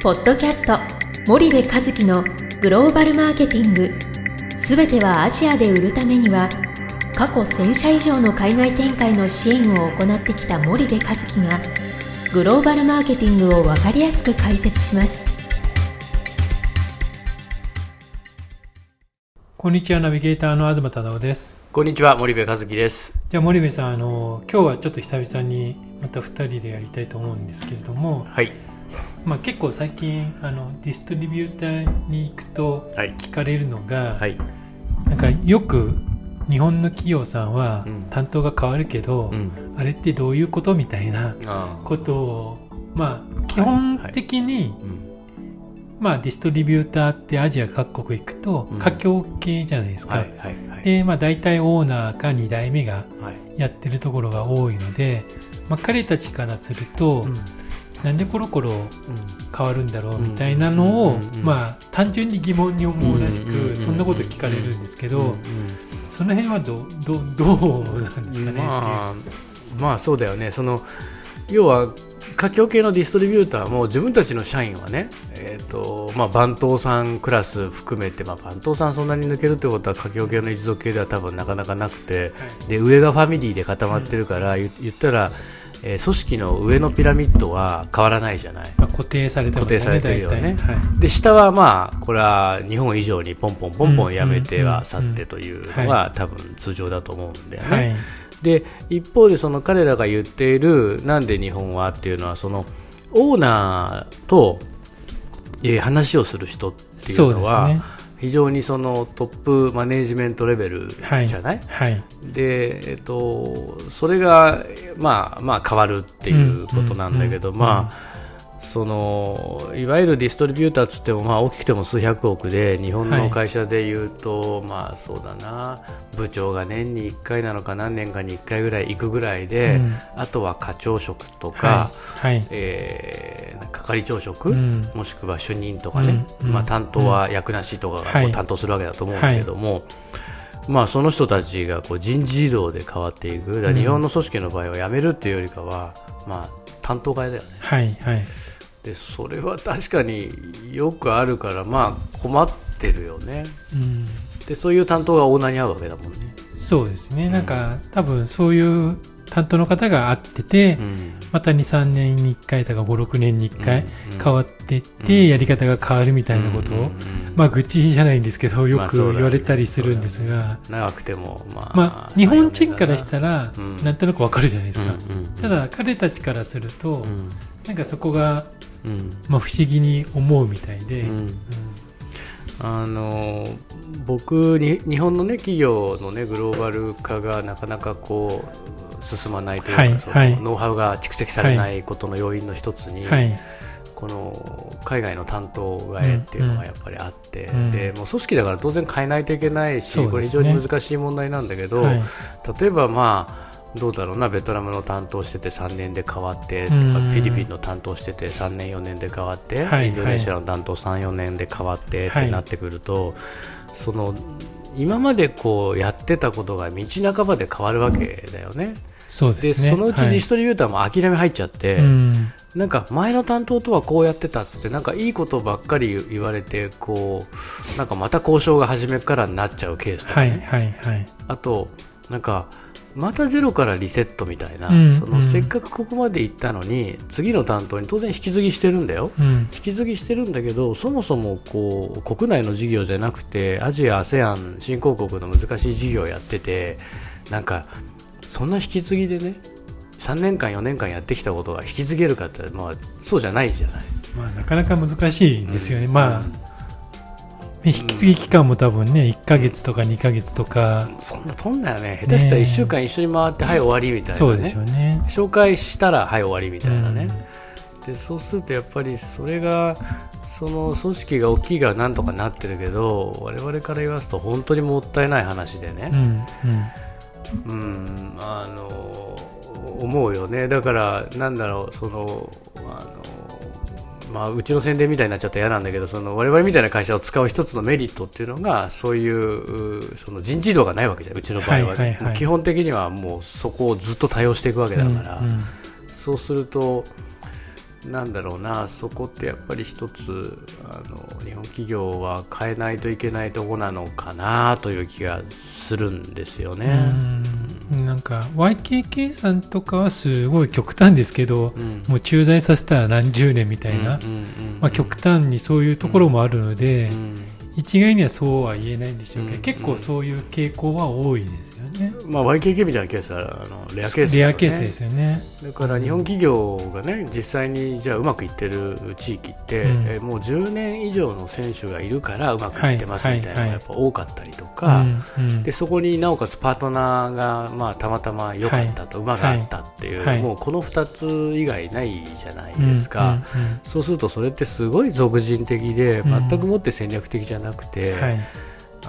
ポッドキャスト森部和樹のグローバルマーケティング。すべてはアジアで売るためには過去1000社以上の海外展開の支援を行ってきた森部和樹がグローバルマーケティングを分かりやすく解説します。こんにちはナビゲーターの東忠夫です。こんにちは森部和樹です。じゃあ森部さんあの今日はちょっと久々にまた2人でやりたいと思うんですけれども、はいまあ、結構最近あのディストリビューターに行くとはい。聞かれるのが、はい。なんかよく日本の企業さんはうん。担当が変わるけど、うん。あれってどういうことみたいなあことをまあ基本的に、うん。まあ、ディストリビューターってアジア各国行くとうん。華僑系じゃないですか。で、まあ、大体オーナーか2代目がはい。やってるところが多いので、まあ、彼たちからすると、うんなんでコロコロうん。変わるんだろうみたいなのを、まあ、単純に疑問に思うらしく、そんなこと聞かれるんですけど、うんその辺はどうどうどうなんですかね、まあまあそうだよね。その要は華僑系のディストリビューターも自分たちの社員はね、えーとまあ、番頭さんクラス含めて、まあ、番頭さんそんなに抜けるってことは華僑系の一族系では多分なかなかなくてで上がファミリーで固まってるから、言言ったら、えー組織の上のピラミッドは変わらないじゃない。まあ、固定されてね固定されてるよね。はい。で下はまあこれは日本以上にポンポンポンポンやめては去ってというのが多分通常だと思うんだよね。はい。で一方でその彼らが言っているなんで日本はっていうのはそのオーナーと、えー話をする人っていそうですうのはね非常にそのトップマネージメントレベルじゃない、はい。で、えっと、それが、まあ、まあ変わるっていうことなんだけど、まあそのいわゆるディストリビューターっつっても、まあ、大きくても数百億で日本の会社でいうと、まあそうだな。部長が年に1回なのか何年かに1回ぐらい行くぐらいで、うん。あとは課長職とか、はい。はい。えー係長職、うん。もしくは主任とかね、うん。うん。まあ、担当は役なしとかが担当するわけだと思うんだけども、まあ、その人たちがこう人事異動で変わっていく。日本の組織の場合は辞めるっていうよりかは、まあ、担当替えだよね。はい。はいでそれは確かによくあるから、まあ、困ってるよね。うん。でそういう担当がオーナーに合うわけだもんね。そうですね。なんか多分そういう担当の方が会ってて、うん。また23年に1回とか56年に1回うん。変わってって、うん。やり方が変わるみたいなこと。を、うん。うん。うんまあ愚痴じゃないんですけどよく言われたりするんですが、長くても、まあ、まあ日本人からしたらうん。なんとなくわかるじゃないですか、うんうんただ彼たちからすると、うん。なんかそこが、うんまあ、不思議に思うみたいで、うん。うん。あの僕に日本の、ね、企業の、ね、グローバル化がなかなかこう進まないというか、そのはい。はいノウハウが蓄積されないことの要因の一つに、はい。この海外の担当替えっていうのがやっぱりあって、うん。でもう組織だから当然変えないといけないし、ね。これ非常に難しい問題なんだけど、はい。例えばまあどうだろうなベトナムの担当してて3年で変わってとか、うん。フィリピンの担当してて3年4年で変わって、はいインドネシアの担当3、4年で変わってっはい。てなってくると、その今までこうやってたことが道半ばで変わるわけだよね。そうでね。そのうちはい。ディストリビューターも諦め入っちゃって、うん。なんか前の担当とはこうやってたっつってなんかいいことばっかり言われてこうなんかまた交渉が初めからになっちゃうケースとかはいね、はいはい。あとなんかまたゼロからリセットみたいな、うんうん。そのせっかくここまで行ったのに次の担当に当然引き継ぎしてるんだよ。うん。引き継ぎしてるんだけどそもそもこう国内の事業じゃなくてアジア、ASEAN 新興国の難しい事業をやっててなんかそんな引き継ぎでね3年間4年間やってきたことが引き継げるかって、まあ、そうじゃないじゃない。まあ、なかなか難しいですよね、まあうん引き継ぎ期間も多分ね1ヶ月とか2ヶ月とか、そんなとんだよね。下手したら1週間一緒に回って、はい終わりみたいな、ね、そうですよね。紹介したらはい終わりみたいなね、うん。でそうするとやっぱりそれがその組織が大きいからなんとかなってるけど我々から言わすと本当にもったいない話でね、うんうん。うん、あの思うよね。だからなんだろうそのあのまあ、うちの宣伝みたいになっちゃったら嫌なんだけどその我々みたいな会社を使う一つのメリットっていうのがそういううその人事異動がないわけじゃん。うちの場合は,、はいはいはい。基本的にはもうそこをずっと対応していくわけだから、うんうん。そうするとなんだろうな。そこってやっぱり一つあの日本企業は変えないといけないとこなのかなという気がするんですよね。うんなんか YKK さんとかはすごい極端ですけど、うん。もう駐在させたら何十年みたいな、極端にそういうところもあるので、うん。一概にはそうは言えないんでしょうけど、うん。結構そういう傾向は多いです。まあ、YKK みたいなケースはあのレアケースね。レアケースですよね。だから日本企業がね実際にじゃあうまくいってる地域って、うん。えもう10年以上の選手がいるからうまくいってますはいみたいなのがやっぱ多かったりとうか、そこになおかつパートナーが、まあ、たまたま良かったと、馬があったっていう、はい。もうこの2つ以外ないじゃないですか、そうするとそれってすごい俗人的でうん。全くもって戦略的じゃなくて、うんはい、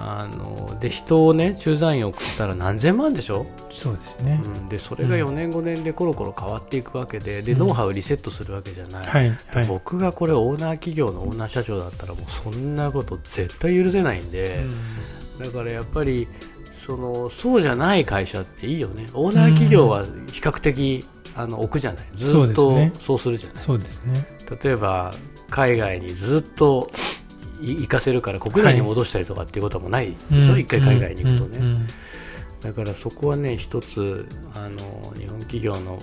あので人をね駐在員送ったら何千万でしょ、そうですね。うん、でそれが4年5年でコロコロ変わっていくわけででうん。ノウハウリセットするわけじゃない、はい、はい。僕がこれオーナー企業のオーナー社長だったらもうそんなこと絶対許せないんで、だからやっぱりそのそうじゃない会社っていいよね。オーナー企業は比較的、あの置くじゃない。ずっとそうするじゃない。そうですね。例えば海外にずっとい行かせるから国内に戻したりとかっていうことはもうないでしょ、うん一回海外に行くとね、うんうんだからそこはね一つあの日本企業のあの、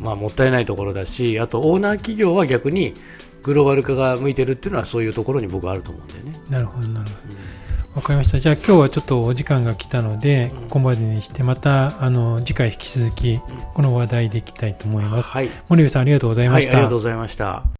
まあ、もったいないところだしあとオーナー企業は逆にグローバル化が向いてるっていうのはそういうところに僕はあると思うんだよね。なるほど、なるほど。わかりました。じゃあ今日はちょっとお時間が来たので、ここまでにして、また、あの、次回引き続き、この話題でいきたいと思います。はい、森部さん、ありがとうございはい、ました。ありがとうございました。